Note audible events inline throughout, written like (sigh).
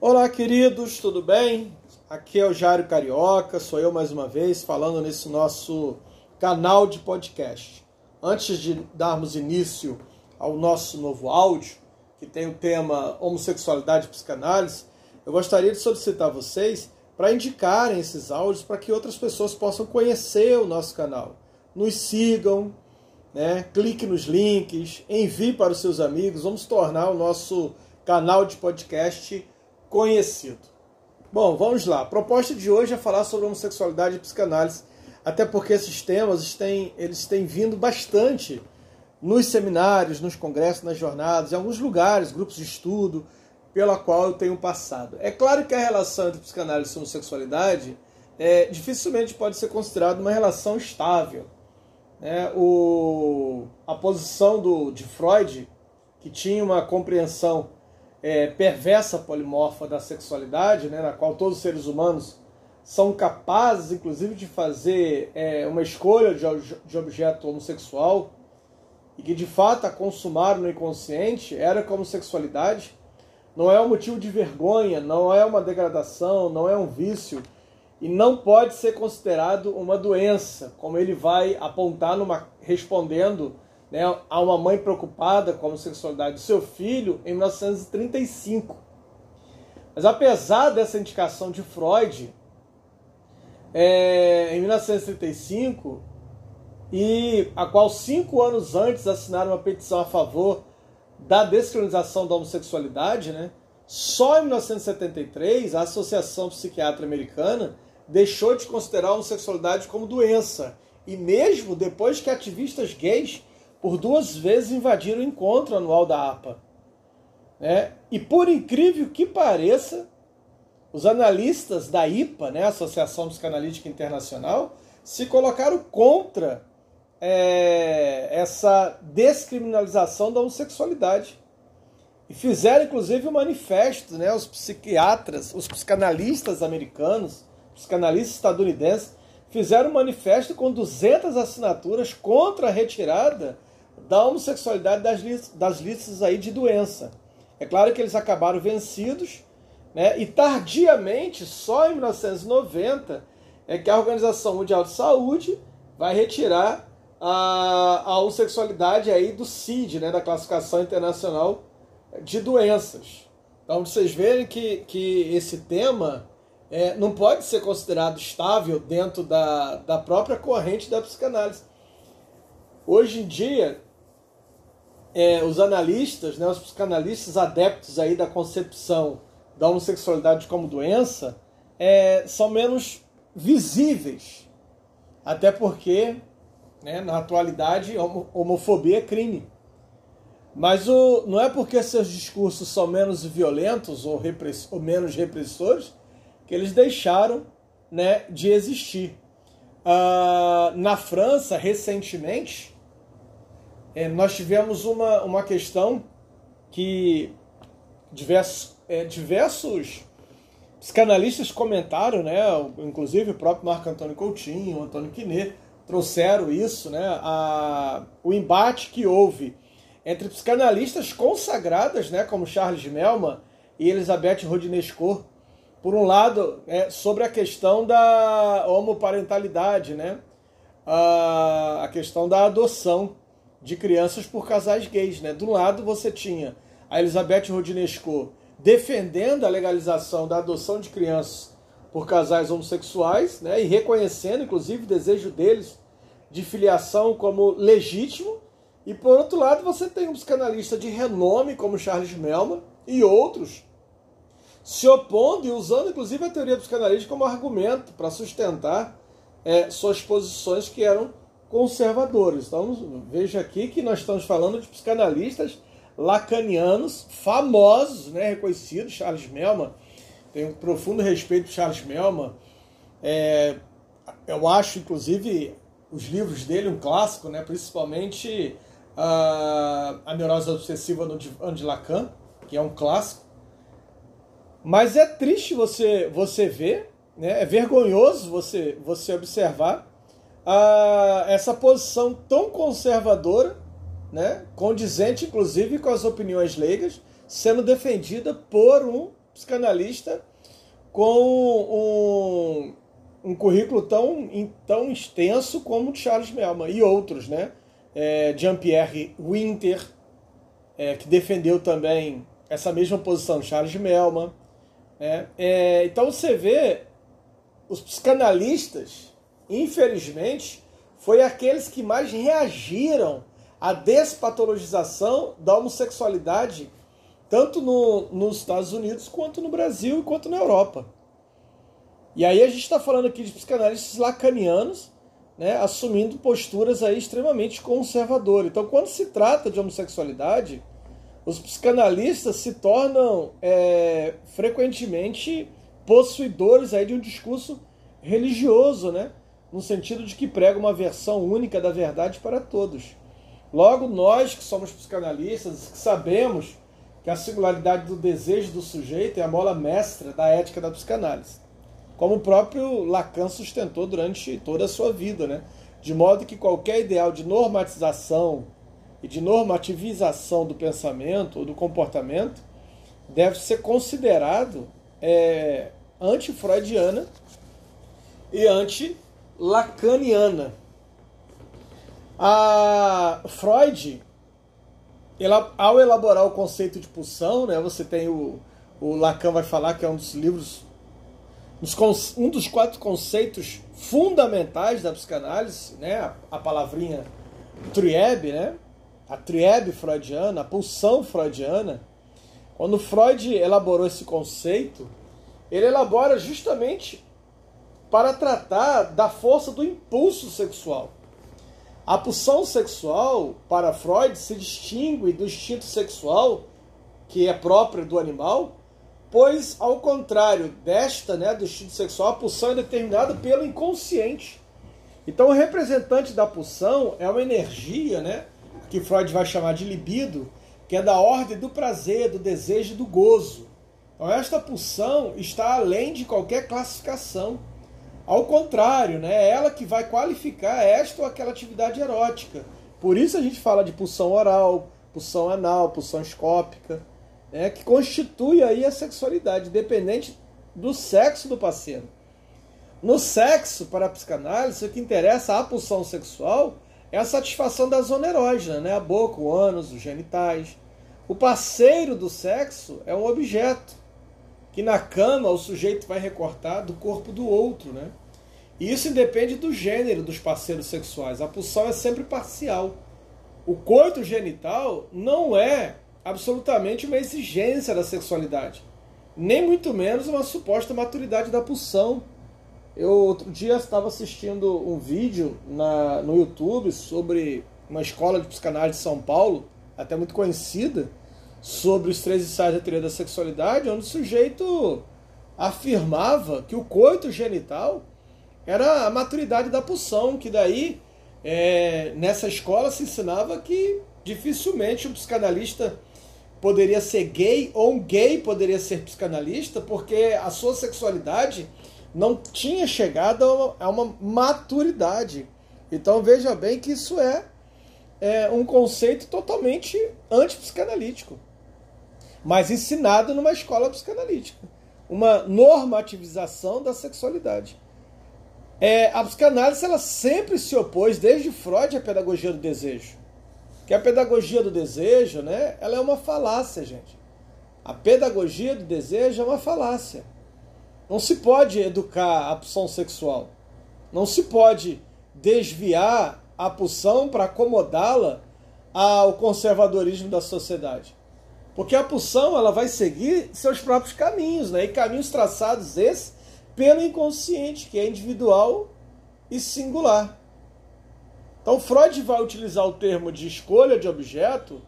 Olá, queridos, tudo bem? Aqui é o Jário Carioca, sou eu mais uma vez falando nesse nosso canal de podcast. Antes de darmos início ao nosso novo áudio, que tem o tema homossexualidade e psicanálise, eu gostaria de solicitar a vocês para indicarem esses áudios para que outras pessoas possam conhecer o nosso canal. Nos sigam, né? clique nos links, envie para os seus amigos, vamos tornar o nosso canal de podcast conhecido. Bom, vamos lá. A proposta de hoje é falar sobre homossexualidade e psicanálise, até porque esses temas têm, eles têm vindo bastante nos seminários, nos congressos, nas jornadas, em alguns lugares, grupos de estudo, pela qual eu tenho passado. É claro que a relação entre psicanálise e homossexualidade é, dificilmente pode ser considerada uma relação estável. É, o, a posição do, de Freud, que tinha uma compreensão é, perversa polimorfa da sexualidade, né, na qual todos os seres humanos são capazes, inclusive, de fazer é, uma escolha de, de, objeto homossexual e que de fato a consumaram no inconsciente, era como sexualidade, não é um motivo de vergonha, não é uma degradação, não é um vício e não pode ser considerado uma doença, como ele vai apontar numa respondendo né, a uma mãe preocupada com a sexualidade do seu filho em 1935. Mas apesar dessa indicação de Freud, é, em 1935, e a qual cinco anos antes assinaram uma petição a favor da descriminalização da homossexualidade, né? Só em 1973 a Associação Psiquiatra Americana deixou de considerar a homossexualidade como doença. E mesmo depois que ativistas gays por duas vezes invadiram o encontro anual da APA. Né? E por incrível que pareça, os analistas da IPA, né, Associação Psicanalítica Internacional, se colocaram contra é, essa descriminalização da homossexualidade. E fizeram, inclusive, um manifesto, né, os psiquiatras, os psicanalistas americanos, psicanalistas estadunidenses, fizeram um manifesto com 200 assinaturas contra a retirada da homossexualidade das, listas, das listas aí de doença. É claro que eles acabaram vencidos, né? e tardiamente, só em 1990, é que a Organização Mundial de Saúde vai retirar a, a homossexualidade aí do CID, né? da Classificação Internacional de Doenças. Então, vocês verem que, que esse tema é, não pode ser considerado estável dentro da, da própria corrente da psicanálise. Hoje em dia, é, os analistas, né, os psicanalistas adeptos aí da concepção da homossexualidade como doença é, são menos visíveis. Até porque, né, na atualidade, homofobia é crime. Mas o, não é porque seus discursos são menos violentos ou, repress, ou menos repressores que eles deixaram né, de existir. Uh, na França, recentemente, é, nós tivemos uma, uma questão que diversos, é, diversos psicanalistas comentaram, né, inclusive o próprio Marco Antônio Coutinho, Antônio Quinet, trouxeram isso, né, a, o embate que houve entre psicanalistas consagradas, né, como Charles Melman e Elizabeth Rodinesco, por um lado, é, sobre a questão da homoparentalidade, né, a, a questão da adoção de crianças por casais gays. Né? Do lado você tinha a Elizabeth Rodinesco defendendo a legalização da adoção de crianças por casais homossexuais né? e reconhecendo, inclusive, o desejo deles de filiação como legítimo. E por outro lado, você tem um psicanalista de renome como Charles Melman e outros se opondo e usando, inclusive, a teoria psicanalítica como argumento para sustentar é, suas posições que eram conservadores. Então veja aqui que nós estamos falando de psicanalistas lacanianos famosos, né, reconhecidos. Charles Melman, tenho um profundo respeito por Charles Melman. É, eu acho, inclusive, os livros dele um clássico, né, principalmente uh, A Neurose Obsessiva no Divã de Lacan, que é um clássico. Mas é triste você, você ver, né, é vergonhoso você, você observar a essa posição tão conservadora, né, condizente inclusive com as opiniões leigas, sendo defendida por um psicanalista com um, um currículo tão, tão extenso como o de Charles Melman e outros, né? É, Jean-Pierre Winter, é, que defendeu também essa mesma posição, Charles Melman. Né? É, então você vê os psicanalistas, infelizmente, foi aqueles que mais reagiram à despatologização da homossexualidade, tanto no, nos Estados Unidos, quanto no Brasil e quanto na Europa. E aí a gente está falando aqui de psicanalistas lacanianos, né, assumindo posturas aí extremamente conservadoras. Então, quando se trata de homossexualidade, os psicanalistas se tornam é, frequentemente possuidores aí de um discurso religioso, né? No sentido de que prega uma versão única da verdade para todos. Logo, nós que somos psicanalistas, que sabemos que a singularidade do desejo do sujeito é a mola mestra da ética da psicanálise. Como o próprio Lacan sustentou durante toda a sua vida, né? De modo que qualquer ideal de normatização e de normativização do pensamento ou do comportamento deve ser considerado é, anti-freudiana e anti-lacaniana. A Freud, ela, ao elaborar o conceito de pulsão, né, você tem o, o Lacan vai falar que é um dos livros, um dos quatro conceitos fundamentais da psicanálise, né, a, palavrinha triebe, né, a triebe freudiana, a pulsão freudiana. Quando Freud elaborou esse conceito, ele elabora justamente para tratar da força do impulso sexual. A pulsão sexual, para Freud, se distingue do instinto sexual, que é próprio do animal, pois, ao contrário desta, né, do instinto sexual, a pulsão é determinada pelo inconsciente. Então, o representante da pulsão é uma energia, né, que Freud vai chamar de libido, que é da ordem do prazer, do desejo e do gozo. Então, esta pulsão está além de qualquer classificação. Ao contrário, né, é ela que vai qualificar esta ou aquela atividade erótica. Por isso a gente fala de pulsão oral, pulsão anal, pulsão escópica, né, que constitui aí a sexualidade, dependente do sexo do parceiro. No sexo, para a psicanálise, o que interessa a pulsão sexual é a satisfação da zona erógena, né? a boca, o ânus, os genitais. O parceiro do sexo é um objeto que na cama o sujeito vai recortar do corpo do outro, né? Isso independe do gênero dos parceiros sexuais. A pulsão é sempre parcial. O coito genital não é absolutamente uma exigência da sexualidade, nem muito menos uma suposta maturidade da pulsão. Eu outro dia estava assistindo um vídeo na, no YouTube sobre uma escola de psicanálise de São Paulo, até muito conhecida, sobre os três ensaios da teoria da sexualidade, onde o sujeito afirmava que o coito genital era a maturidade da pulsão, que daí é, nessa escola se ensinava que dificilmente um psicanalista poderia ser gay ou um gay poderia ser psicanalista, porque a sua sexualidade não tinha chegado a uma maturidade. Então veja bem que isso é, é um conceito totalmente antipsicanalítico mas ensinado numa escola psicanalítica. Uma normativização da sexualidade. É, a psicanálise ela sempre se opôs, desde Freud, à pedagogia do desejo. Que a pedagogia do desejo né, ela é uma falácia, gente. A pedagogia do desejo é uma falácia. Não se pode educar a pulsão sexual. Não se pode desviar a pulsão para acomodá-la ao conservadorismo da sociedade. Porque a pulsão ela vai seguir seus próprios caminhos, né? E caminhos traçados esses pelo inconsciente, que é individual e singular. Então Freud vai utilizar o termo de escolha de objeto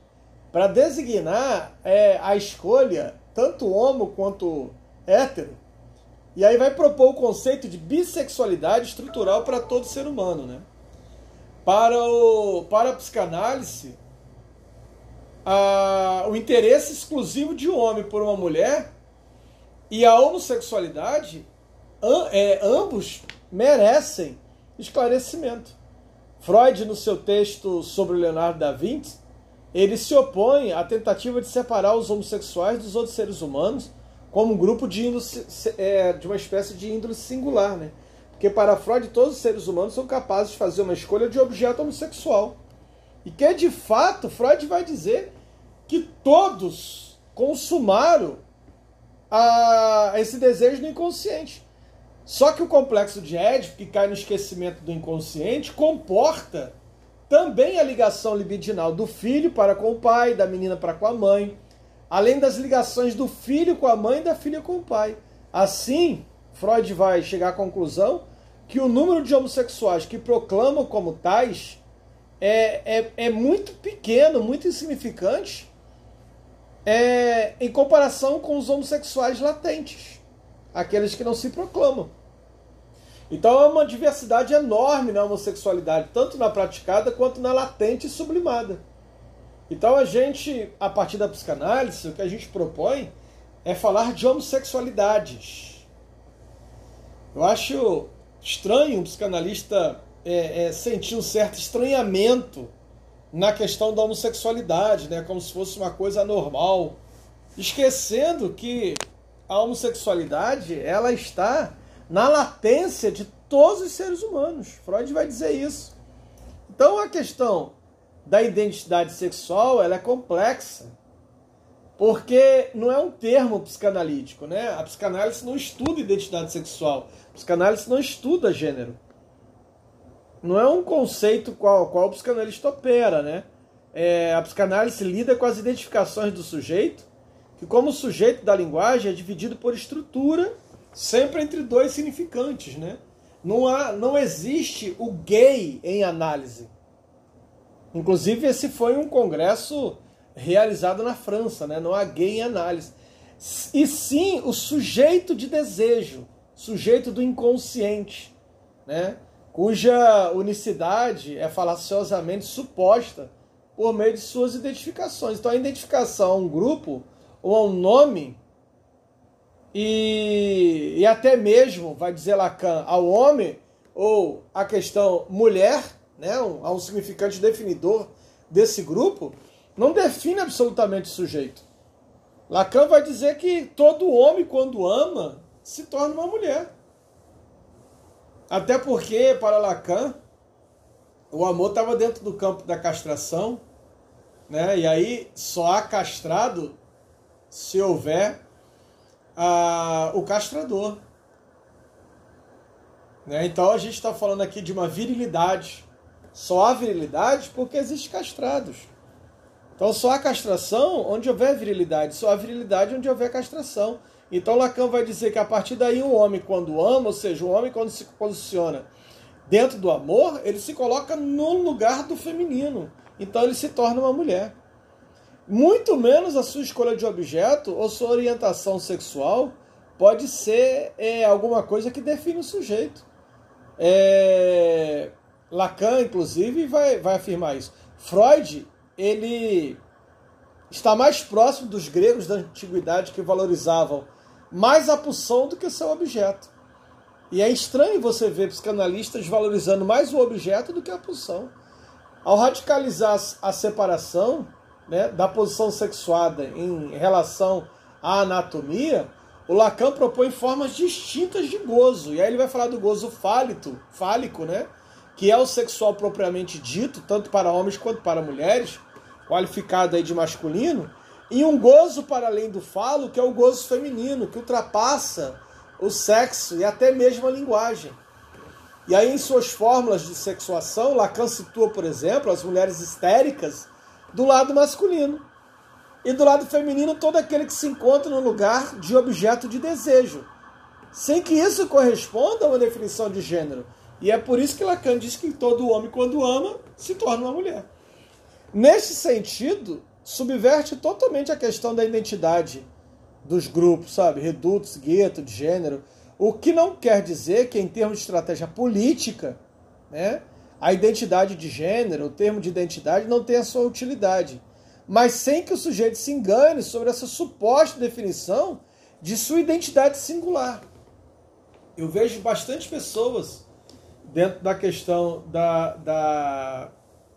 para designar é, a escolha, tanto homo quanto hétero. E aí vai propor o conceito de bissexualidade estrutural para todo ser humano. Né? Para, o, para a psicanálise, a, o interesse exclusivo de um homem por uma mulher e a homossexualidade, é, ambos merecem esclarecimento. Freud, no seu texto sobre Leonardo da Vinci, ele se opõe à tentativa de separar os homossexuais dos outros seres humanos como um grupo de, índole, é, de uma espécie de índole singular, né? Porque para Freud todos os seres humanos são capazes de fazer uma escolha de objeto homossexual. E que de fato Freud vai dizer que todos consumaram a, esse desejo no inconsciente. Só que o complexo de Édipo, que cai no esquecimento do inconsciente, comporta também a ligação libidinal do filho para com o pai, da menina para com a mãe, além das ligações do filho com a mãe e da filha com o pai. Assim, Freud vai chegar à conclusão que o número de homossexuais que proclamam como tais é, é, é muito pequeno, muito insignificante é, em comparação com os homossexuais latentes, aqueles que não se proclamam. Então é uma diversidade enorme na homossexualidade, tanto na praticada quanto na latente e sublimada. Então a gente, a partir da psicanálise, o que a gente propõe é falar de homossexualidades. Eu acho estranho um psicanalista é, é, sentir um certo estranhamento na questão da homossexualidade, né, como se fosse uma coisa normal, esquecendo que a homossexualidade ela está na latência de todos os seres humanos. Freud vai dizer isso. Então a questão da identidade sexual ela é complexa, porque não é um termo psicanalítico, né? A psicanálise não estuda identidade sexual, a psicanálise não estuda gênero. Não é um conceito qual, qual o psicanalista opera, né? É, a psicanálise lida com as identificações do sujeito, que como sujeito da linguagem é dividido por estrutura sempre entre dois significantes, né? Não, há, não existe o gay em análise. Inclusive, esse foi um congresso realizado na França, né? Não há gay em análise. E sim o sujeito de desejo, sujeito do inconsciente, né? Cuja unicidade é falaciosamente suposta por meio de suas identificações. Então, a identificação a um grupo ou a um nome e, e até mesmo, vai dizer Lacan, ao homem ou a questão mulher, né, um, a um significante definidor desse grupo, não define absolutamente o sujeito. Lacan vai dizer que todo homem, quando ama, se torna uma mulher. Até porque, para Lacan, o amor estava dentro do campo da castração, né? e aí só há castrado se houver o castrador. Né? Então a gente está falando aqui de uma virilidade. Só há virilidade porque existem castrados. Então só há castração onde houver virilidade, só há virilidade onde houver castração. Então Lacan vai dizer que a partir daí o homem quando ama, ou seja, o homem quando se posiciona dentro do amor, ele se coloca no lugar do feminino. Então ele se torna uma mulher muito menos a sua escolha de objeto ou sua orientação sexual pode ser é, alguma coisa que define o sujeito. É, Lacan, inclusive, vai, vai afirmar isso. Freud, ele está mais próximo dos gregos da antiguidade que valorizavam mais a pulsão do que seu objeto. E é estranho você ver psicanalistas valorizando mais o objeto do que a pulsão. Ao radicalizar a separação, né, da posição sexuada em relação à anatomia, o Lacan propõe formas distintas de gozo. E aí ele vai falar do gozo fálito, fálico, né? Que é o sexual propriamente dito, tanto para homens quanto para mulheres, qualificado aí de masculino, e um gozo para além do falo, que é o gozo feminino, que ultrapassa o sexo e até mesmo a linguagem. E aí, em suas fórmulas de sexuação, Lacan situa, por exemplo, as mulheres histéricas do lado masculino. E do lado feminino, todo aquele que se encontra no lugar de objeto de desejo. Sem que isso corresponda a uma definição de gênero. E é por isso que Lacan diz que todo homem, quando ama, se torna uma mulher. Neste sentido, subverte totalmente a questão da identidade dos grupos, sabe? Redutos, gueto, de gênero. O que não quer dizer que, em termos de estratégia política, né, a identidade de gênero, o termo de identidade, não tem a sua utilidade. Mas sem que o sujeito se engane sobre essa suposta definição de sua identidade singular. Eu vejo bastante pessoas dentro da questão da, da,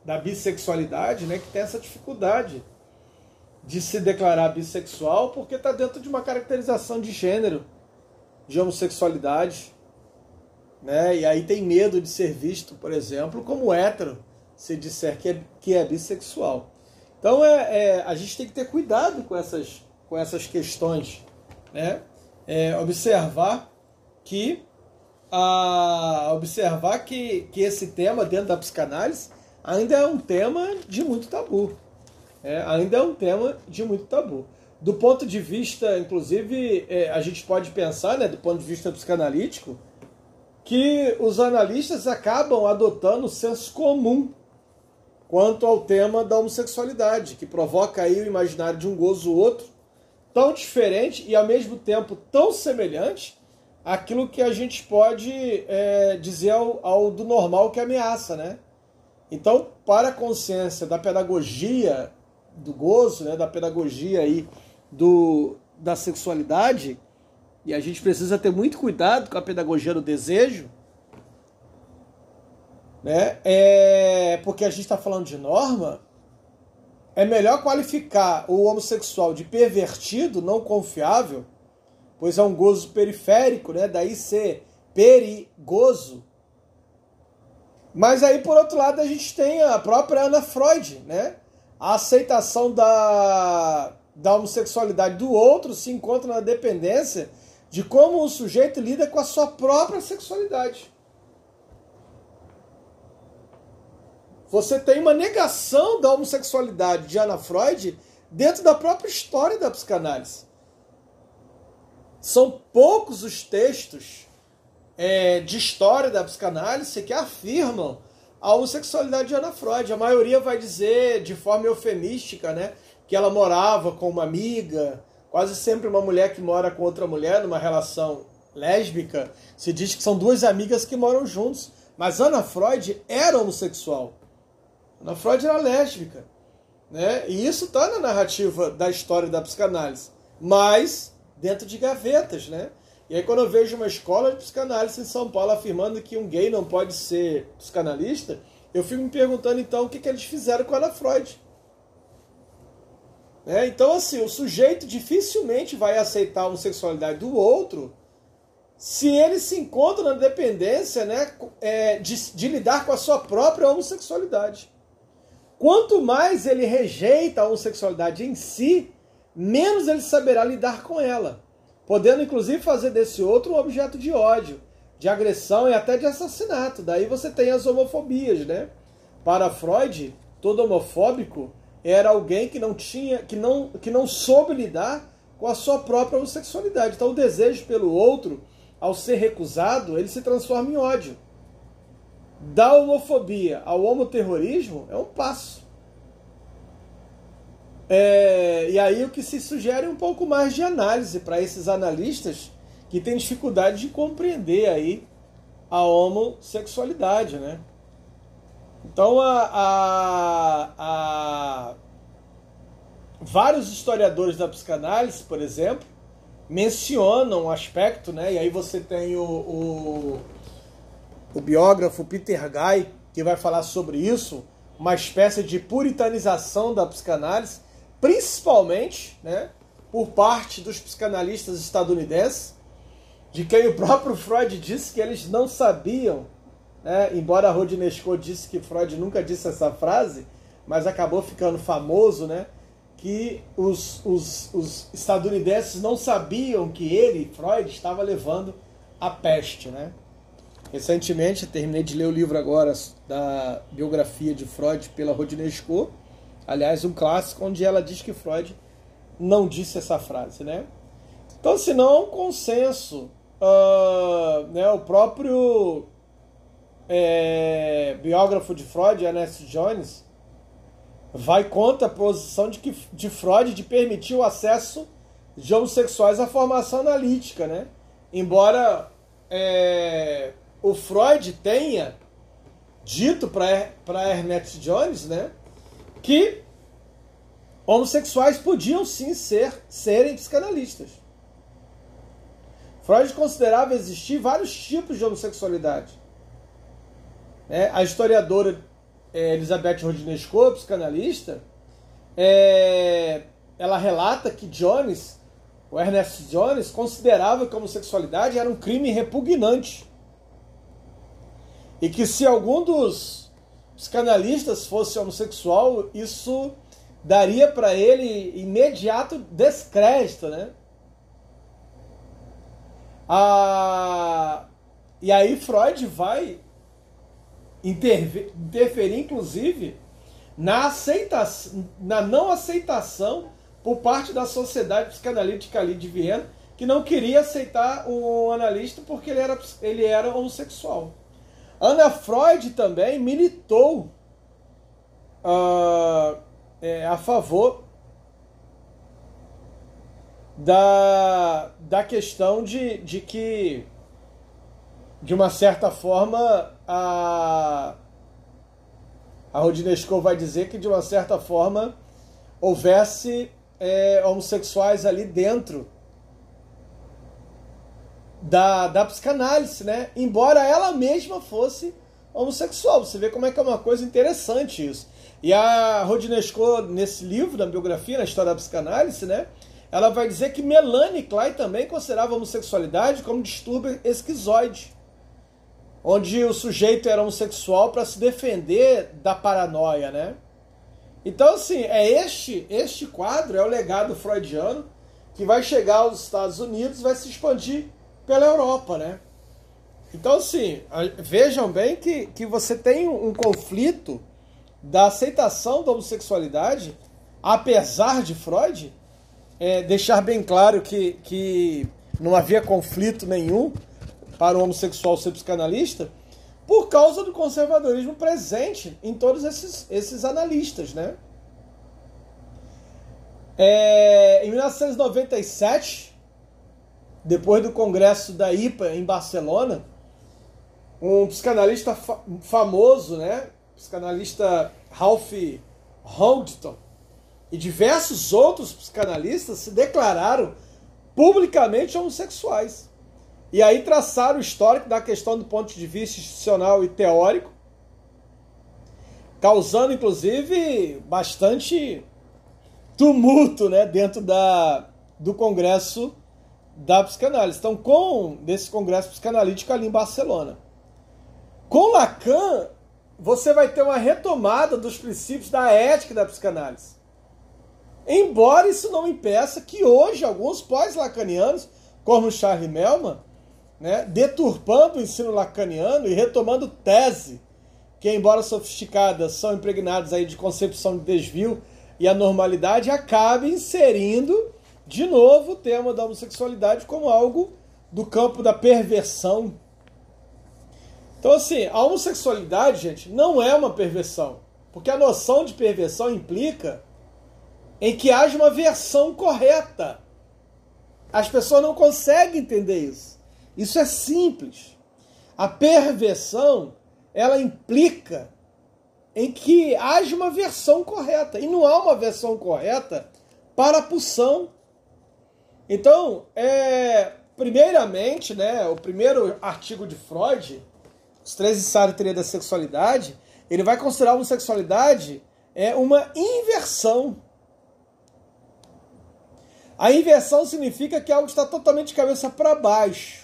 da bissexualidade né, que tem essa dificuldade de se declarar bissexual porque está dentro de uma caracterização de gênero, de homossexualidade. Né? E aí tem medo de ser visto, por exemplo, como hétero, se disser que é, que é bissexual. Então é, é a gente tem que ter cuidado com essas, com essas questões. Né? É, observar que a observar que, que esse tema dentro da psicanálise ainda é um tema de muito tabu. É, ainda é um tema de muito tabu. Do ponto de vista, inclusive, é, a gente pode pensar, né, do ponto de vista psicanalítico, que os analistas acabam adotando o senso comum quanto ao tema da homossexualidade, que provoca aí o imaginário de um gozo outro, tão diferente e ao mesmo tempo tão semelhante àquilo que a gente pode é, dizer ao, ao do normal que ameaça, né? Então, para a consciência da pedagogia do gozo, né, da pedagogia aí do, da sexualidade, e a gente precisa ter muito cuidado com a pedagogia do desejo, né, é, porque a gente está falando de norma, é melhor qualificar o homossexual de pervertido, não confiável, pois é um gozo periférico, né, daí ser perigoso. Mas aí, por outro lado, a gente tem a própria Ana Freud, né? a aceitação da, da homossexualidade do outro se encontra na dependência de como o sujeito lida com a sua própria sexualidade. Você tem uma negação da homossexualidade de Ana Freud dentro da própria história da psicanálise. São poucos os textos é, de história da psicanálise que afirmam a homossexualidade de Ana Freud. A maioria vai dizer de forma eufemística, né, que ela morava com uma amiga, quase sempre uma mulher que mora com outra mulher numa relação lésbica. Se diz que são duas amigas que moram juntos, mas Ana Freud era homossexual. Ana Freud era lésbica, né? E isso está na narrativa da história da psicanálise, mas dentro de gavetas, né? E aí quando eu vejo uma escola de psicanálise em São Paulo afirmando que um gay não pode ser psicanalista, eu fico me perguntando então o que, que eles fizeram com Ana Freud. É, então, assim, o sujeito dificilmente vai aceitar a homossexualidade do outro se ele se encontra na dependência né, é, de, de lidar com a sua própria homossexualidade. Quanto mais ele rejeita a homossexualidade em si, menos ele saberá lidar com ela podendo inclusive fazer desse outro um objeto de ódio, de agressão e até de assassinato. Daí você tem as homofobias, né? Para Freud, todo homofóbico era alguém que não tinha, que não, que não soube lidar com a sua própria homossexualidade. Então o desejo pelo outro, ao ser recusado, ele se transforma em ódio. Da homofobia ao homoterrorismo é um passo. É, e aí o que se sugere é um pouco mais de análise para esses analistas que têm dificuldade de compreender aí a homossexualidade, né? Então, a, a, a, vários historiadores da psicanálise, por exemplo, mencionam um aspecto, né? E aí você tem o, o, o biógrafo Peter Guy, que vai falar sobre isso, uma espécie de puritanização da psicanálise, principalmente né, por parte dos psicanalistas estadunidenses, de quem o próprio Freud disse que eles não sabiam, né, embora Rodinesco disse que Freud nunca disse essa frase, mas acabou ficando famoso, né, que os, os, os estadunidenses não sabiam que ele, Freud, estava levando a peste. Né? Recentemente, terminei de ler o livro agora da biografia de Freud pela Rodinesco, Aliás, um clássico onde ela diz que Freud não disse essa frase, né? Então, se não um consenso, uh, né, o próprio é, biógrafo de Freud, Ernest Jones, vai contra a posição de, que, de Freud de permitir o acesso de homossexuais à formação analítica, né? Embora é, o Freud tenha dito para Ernest Jones, né? que homossexuais podiam sim ser serem psicanalistas. Freud considerava existir vários tipos de homossexualidade. É, a historiadora é, Elizabeth Rodinesco, psicanalista, é, ela relata que Jones, o Ernest Jones, considerava que a homossexualidade era um crime repugnante. E que se algum dos psicanalistas fosse homossexual, isso daria para ele imediato descrédito, né? Ah, e aí Freud vai interferir, inclusive, na, aceitação, na não aceitação por parte da Sociedade Psicanalítica ali de Viena, que não queria aceitar o analista porque ele era, ele era homossexual. Ana Freud também militou uh, é, a favor da, da questão de, de que, de uma certa forma, a, a Rodinesco vai dizer que, de uma certa forma, houvesse é, homossexuais ali dentro da, da psicanálise, né? Embora ela mesma fosse homossexual. Você vê como é que é uma coisa interessante isso. E a Rodinesco, nesse livro, da biografia, na história da psicanálise, né? Ela vai dizer que Melanie Klein também considerava a homossexualidade como distúrbio esquizoide onde o sujeito era homossexual para se defender da paranoia, né? Então, assim, é este, este quadro, é o legado freudiano que vai chegar aos Estados Unidos vai se expandir pela Europa, né? Então, assim, vejam bem que, que você tem um conflito da aceitação da homossexualidade, apesar de Freud é, deixar bem claro que, que não havia conflito nenhum, para o homossexual ser psicanalista por causa do conservadorismo presente em todos esses, esses analistas, né? É, em 1997, depois do congresso da IPA em Barcelona, um psicanalista fa famoso, né? Psicanalista Ralph Holdton e diversos outros psicanalistas se declararam publicamente homossexuais. E aí traçaram o histórico da questão do ponto de vista institucional e teórico, causando inclusive bastante tumulto né, dentro da, do Congresso da Psicanálise. Então, com desse Congresso Psicanalítico ali em Barcelona. Com Lacan, você vai ter uma retomada dos princípios da ética da psicanálise. Embora isso não impeça que hoje alguns pós-lacanianos, como Charles Melman, né, deturpando o ensino lacaniano e retomando tese, que, embora sofisticadas, são impregnadas aí de concepção de desvio e anormalidade, acaba inserindo de novo o tema da homossexualidade como algo do campo da perversão. Então, assim, a homossexualidade, gente, não é uma perversão. Porque a noção de perversão implica em que haja uma versão correta. As pessoas não conseguem entender isso. Isso é simples. A perversão, ela implica em que haja uma versão correta. E não há uma versão correta para a pulsão. Então, é, primeiramente, né, o primeiro artigo de Freud, os três ensaios da sexualidade, ele vai considerar a homossexualidade é uma inversão. A inversão significa que algo está totalmente de cabeça para baixo.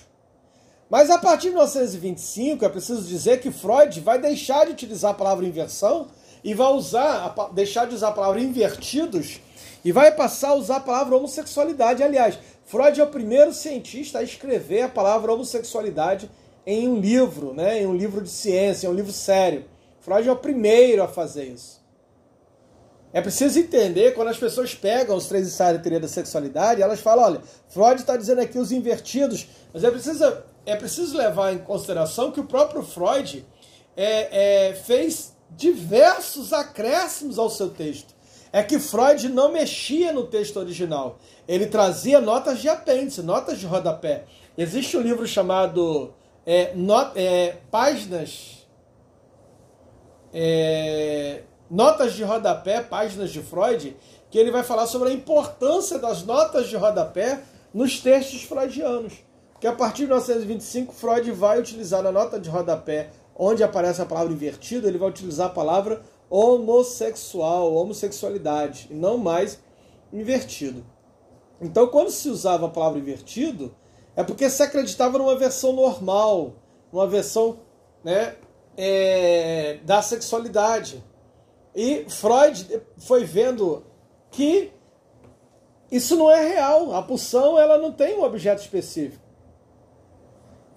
Mas a partir de 1925, é preciso dizer que Freud vai deixar de utilizar a palavra inversão e vai usar, deixar de usar a palavra invertidos e vai passar a usar a palavra homossexualidade. Aliás, Freud é o primeiro cientista a escrever a palavra homossexualidade em um livro, né? em um livro de ciência, em um livro sério. Freud é o primeiro a fazer isso. É preciso entender, quando as pessoas pegam os três ensaios de teoria da sexualidade, elas falam, olha, Freud está dizendo aqui os invertidos, mas é preciso é preciso levar em consideração que o próprio Freud é, é, fez diversos acréscimos ao seu texto. É que Freud não mexia no texto original. Ele trazia notas de apêndice, notas de rodapé. Existe um livro chamado é, not, é, Páginas. É, notas de rodapé, páginas de Freud, que ele vai falar sobre a importância das notas de rodapé nos textos freudianos que a partir de 1925 Freud vai utilizar na nota de rodapé, onde aparece a palavra invertido, ele vai utilizar a palavra homossexual, homossexualidade, e não mais invertido. Então, quando se usava a palavra invertido, é porque se acreditava numa versão normal, numa versão né, é, da sexualidade. E Freud foi vendo que isso não é real. A pulsão ela não tem um objeto específico.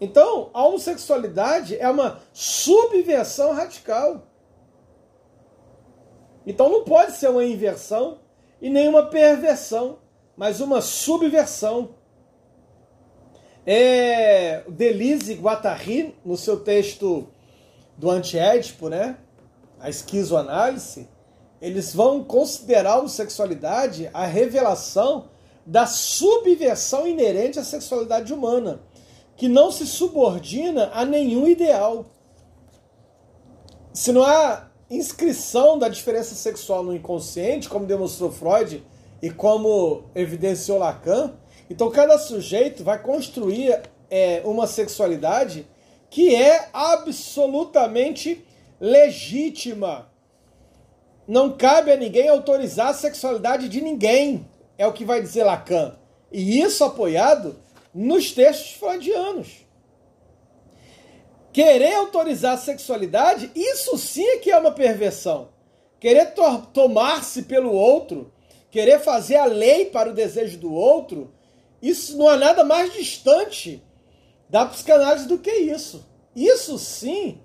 Então, a homossexualidade é uma subversão radical. Então não pode ser uma inversão e nem uma perversão, mas uma subversão. É, Delise Guattari, no seu texto do antiédipo, né, a esquizoanálise, eles vão considerar a homossexualidade a revelação da subversão inerente à sexualidade humana, que não se subordina a nenhum ideal. Se não há inscrição da diferença sexual no inconsciente, como demonstrou Freud e como evidenciou Lacan, então cada sujeito vai construir é, uma sexualidade que é absolutamente legítima. Não cabe a ninguém autorizar a sexualidade de ninguém, é o que vai dizer Lacan. E isso apoiado nos textos freudianos. Querer autorizar a sexualidade, isso sim é que é uma perversão. Querer to tomar-se pelo outro, querer fazer a lei para o desejo do outro, isso não é nada mais distante da psicanálise do que isso. Isso sim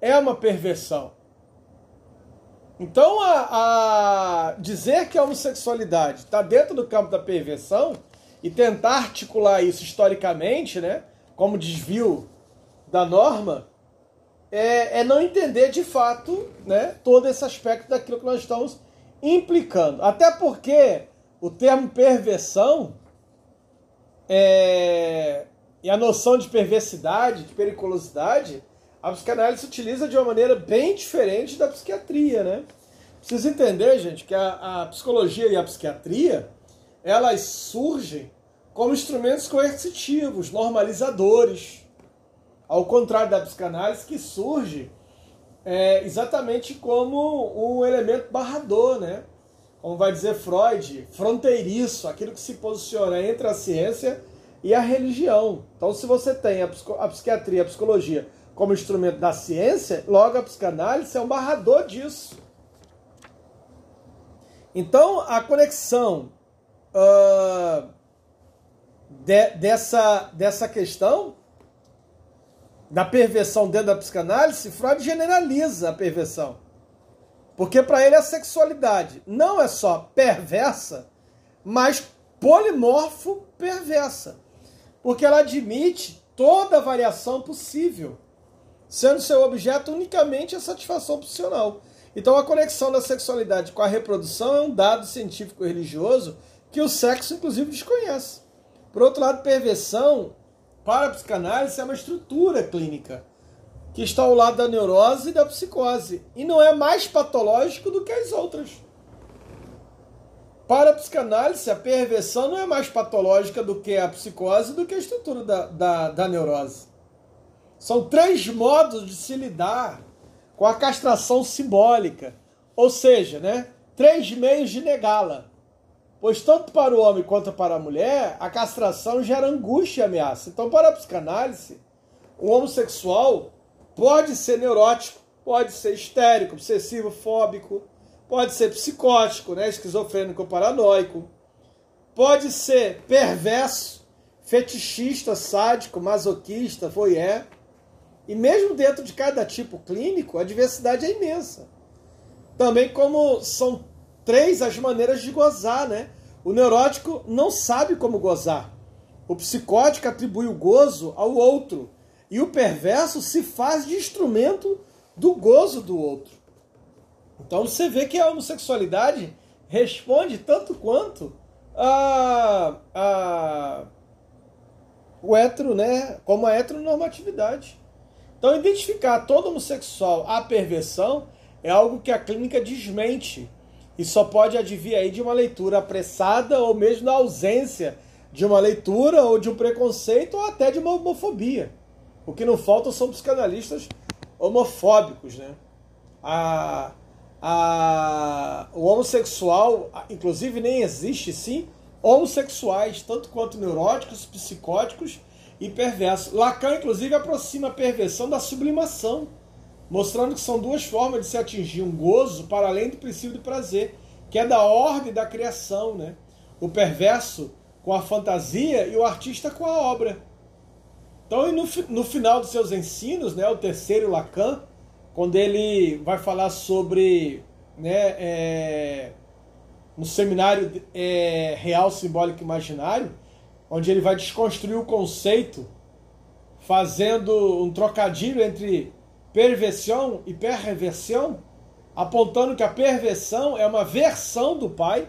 é uma perversão. Então, a, a dizer que a homossexualidade está dentro do campo da perversão e tentar articular isso historicamente, né, como desvio da norma, é, é, não entender de fato né, todo esse aspecto daquilo que nós estamos implicando. Até porque o termo perversão é, e a noção de perversidade, de periculosidade, a psicanálise utiliza de uma maneira bem diferente da psiquiatria, né? Precisa entender, gente, que a, a psicologia e a psiquiatria, elas surgem como instrumentos coercitivos, normalizadores. Ao contrário da psicanálise, que surge é, exatamente como um elemento barrador, né? Como vai dizer Freud, fronteiriço, aquilo que se posiciona entre a ciência e a religião. Então, se você tem a, a psiquiatria, a psicologia como instrumento da ciência, logo a psicanálise é um barrador disso. Então, a conexão uh, de, dessa, dessa questão da perversão dentro da psicanálise, Freud generaliza a perversão. Porque para ele a sexualidade não é só perversa, mas polimorfo perversa porque ela admite toda variação possível, sendo seu objeto unicamente a satisfação opcional. Então, a conexão da sexualidade com a reprodução é um dado científico religioso que o sexo, inclusive, desconhece. Por outro lado, perversão, para a psicanálise, é uma estrutura clínica que está ao lado da neurose e da psicose e não é mais patológico do que as outras. Para a psicanálise, a perversão não é mais patológica do que a psicose, do que a estrutura da, da, da neurose. São três modos de se lidar com a castração simbólica, ou seja, né, três meios de negá-la. Pois tanto para o homem quanto para a mulher, a castração gera angústia e ameaça. Então, para a psicanálise, o homossexual pode ser neurótico, pode ser histérico, obsessivo, fóbico, pode ser psicótico, né, esquizofrênico paranoico, pode ser perverso, fetichista, sádico, masoquista, voyeur. E mesmo dentro de cada tipo clínico, a diversidade é imensa. Também como são três as maneiras de gozar, né? O neurótico não sabe como gozar. O psicótico atribui o gozo ao outro. E o perverso se faz de instrumento do gozo do outro. Então você vê que a homossexualidade responde tanto quanto a, a o hetero, né, como a heteronormatividade. Então identificar todo homossexual a perversão é algo que a clínica desmente e só pode advir aí de uma leitura apressada ou mesmo na ausência de uma leitura ou de um preconceito ou até de uma homofobia. O que não falta são psicanalistas homofóbicos, né? A, a, o homossexual, inclusive nem existe sim, homossexuais, tanto quanto neuróticos, psicóticos e perversos. Lacan, inclusive, aproxima a perversão da sublimação, mostrando que são duas formas de se atingir um gozo para além do princípio do prazer, que é da ordem da criação, né? O perverso com a fantasia e o artista com a obra. Então, no, no final dos seus ensinos, né, o terceiro Lacan, quando ele vai falar sobre né, é, um seminário é, real, simbólico imaginário, onde ele vai desconstruir o conceito, fazendo um trocadilho entre perversão e perversão, apontando que a perversão é uma versão do pai,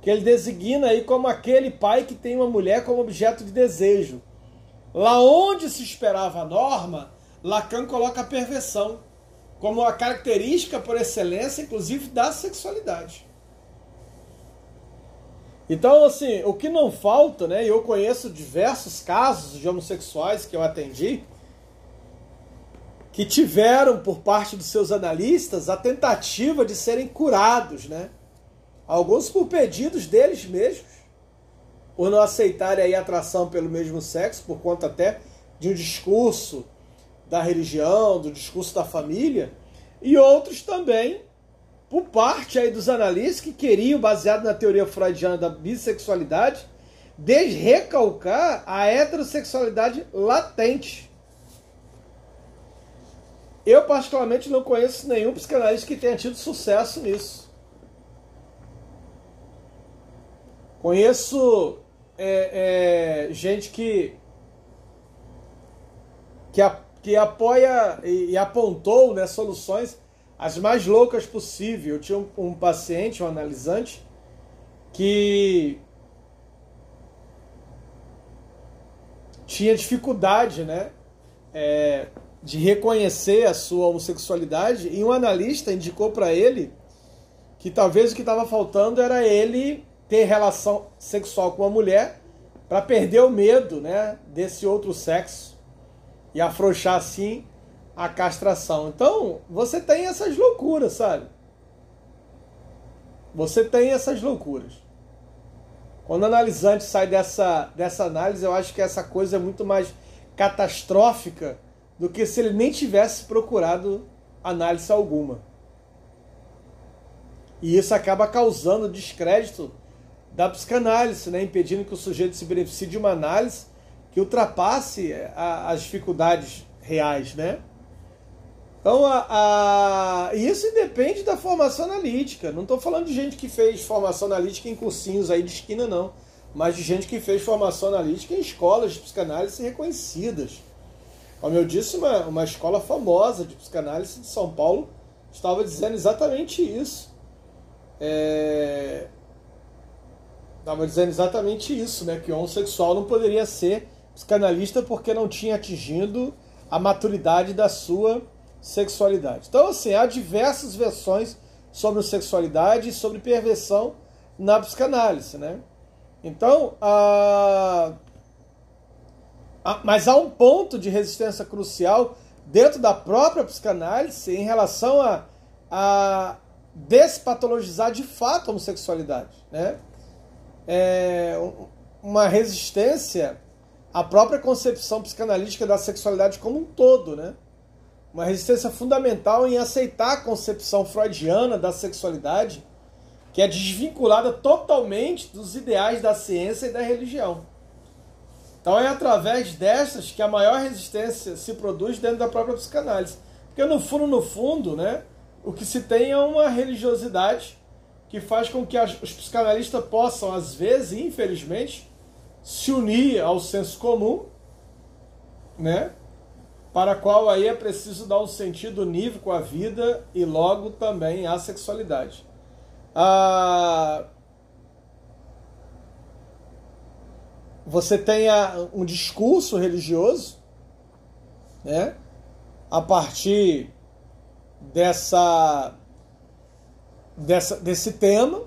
que ele designa aí como aquele pai que tem uma mulher como objeto de desejo. Lá onde se esperava a norma, Lacan coloca a perversão como a característica por excelência, inclusive, da sexualidade. Então, assim, o que não falta, né? Eu conheço diversos casos de homossexuais que eu atendi que tiveram por parte dos seus analistas a tentativa de serem curados, né? Alguns por pedidos deles mesmos, por não aceitarem a atração pelo mesmo sexo, por conta até de um discurso da religião, do discurso da família, e outros também por parte aí dos analistas que queriam, baseado na teoria freudiana da bissexualidade, desrecalcar a heterossexualidade latente. Eu, particularmente, não conheço nenhum psicanalista que tenha tido sucesso nisso. Conheço é, é, gente que, que a que apoia e, e apontou né, soluções as mais loucas possível. Eu tinha um, um paciente, um analisante, que tinha dificuldade, né, é, de reconhecer a sua homossexualidade e um analista indicou para ele que talvez o que estava faltando era ele ter relação sexual com uma mulher para perder o medo, né, desse outro sexo e afrouxar assim a castração. Então, você tem essas loucuras, sabe? Você tem essas loucuras. Quando o analisante sai dessa, dessa análise, eu acho que essa coisa é muito mais catastrófica do que se ele nem tivesse procurado análise alguma. E isso acaba causando descrédito da psicanálise, né? impedindo que o sujeito se beneficie de uma análise que ultrapasse a, as dificuldades reais, né? Então, a, a, isso depende da formação analítica. Não estou falando de gente que fez formação analítica em cursinhos aí de esquina, não. Mas de gente que fez formação analítica em escolas de psicanálise reconhecidas. Como eu disse, uma, uma escola famosa de psicanálise de São Paulo estava dizendo exatamente isso. É... Estava dizendo exatamente isso, né? Que o homossexual não poderia ser psicanalista porque não tinha atingido a maturidade da sua sexualidade. Então, assim, há diversas versões sobre sexualidade e sobre perversão na psicanálise, né? Então, a... mas há um ponto de resistência crucial dentro da própria psicanálise em relação a, a despatologizar de fato a homossexualidade, né? É uma resistência a própria concepção psicanalítica da sexualidade como um todo, né? Uma resistência fundamental em aceitar a concepção freudiana da sexualidade, que é desvinculada totalmente dos ideais da ciência e da religião. Então é através dessas que a maior resistência se produz dentro da própria psicanálise. Porque no fundo, no fundo, né, o que se tem é uma religiosidade que faz com que os psicanalistas possam, às vezes, infelizmente, se unir ao senso comum, né? Para qual aí é preciso dar um sentido unívoco à vida e logo também à sexualidade. Ah, você tem um discurso religioso, né? A partir dessa, dessa desse tema,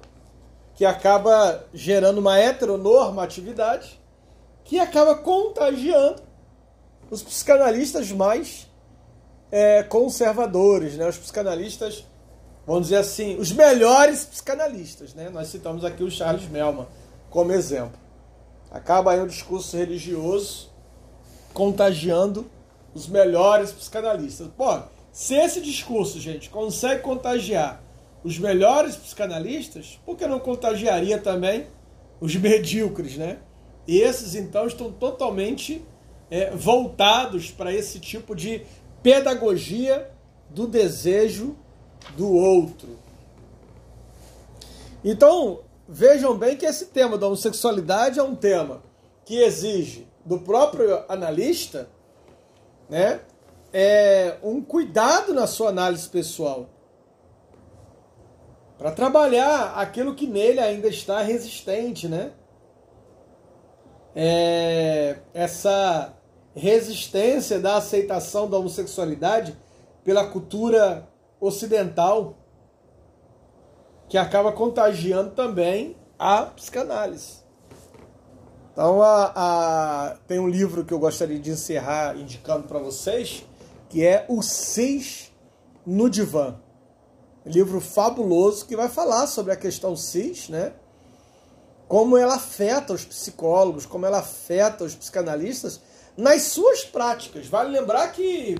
que acaba gerando uma heteronormatividade que acaba contagiando os psicanalistas mais é, conservadores, né? os psicanalistas, vamos dizer assim, os melhores psicanalistas. Né? Nós citamos aqui o Charles Melman como exemplo. Acaba aí o discurso religioso contagiando os melhores psicanalistas. Pô, se esse discurso, gente, consegue contagiar os melhores psicanalistas, por que não contagiaria também os (laughs) medíocres, né? E esses, então, estão totalmente é, voltados para esse tipo de pedagogia do desejo do outro. Então, vejam bem que esse tema da homossexualidade é um tema que exige do próprio analista né, é, um cuidado na sua análise pessoal para trabalhar aquilo que nele ainda está resistente, né? É, essa resistência da aceitação da homossexualidade pela cultura ocidental que acaba contagiando também a psicanálise. Então, a, a, tem um livro que eu gostaria de encerrar indicando para vocês, que é O Cis no Divã. livro fabuloso que vai falar sobre a questão cis, né? Como ela afeta os psicólogos, como ela afeta os psicanalistas nas suas práticas. Vale lembrar que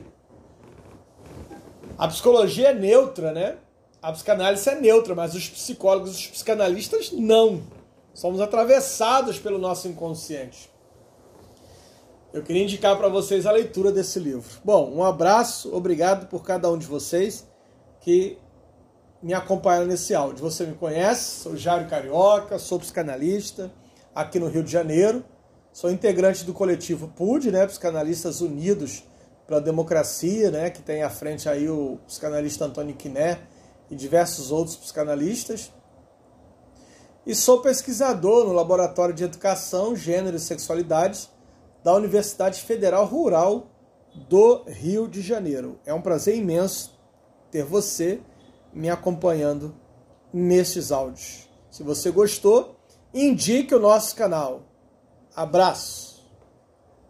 a psicologia é neutra, né? A psicanálise é neutra, mas os psicólogos, os psicanalistas não. Somos atravessados pelo nosso inconsciente. Eu queria indicar para vocês a leitura desse livro. Bom, um abraço, obrigado por cada um de vocês que me acompanharam nesse áudio. Você me conhece, sou Jário Carioca, sou psicanalista aqui no Rio de Janeiro. Sou integrante do coletivo PUD, né, Psicanalistas Unidos pela Democracia, né, que tem à frente aí o psicanalista Antônio Quiné e diversos outros psicanalistas. E sou pesquisador no Laboratório de Educação, Gênero e Sexualidade da Universidade Federal Rural do Rio de Janeiro. É um prazer imenso ter você me acompanhando nestes áudios. Se você gostou, indique o nosso canal. Abraço!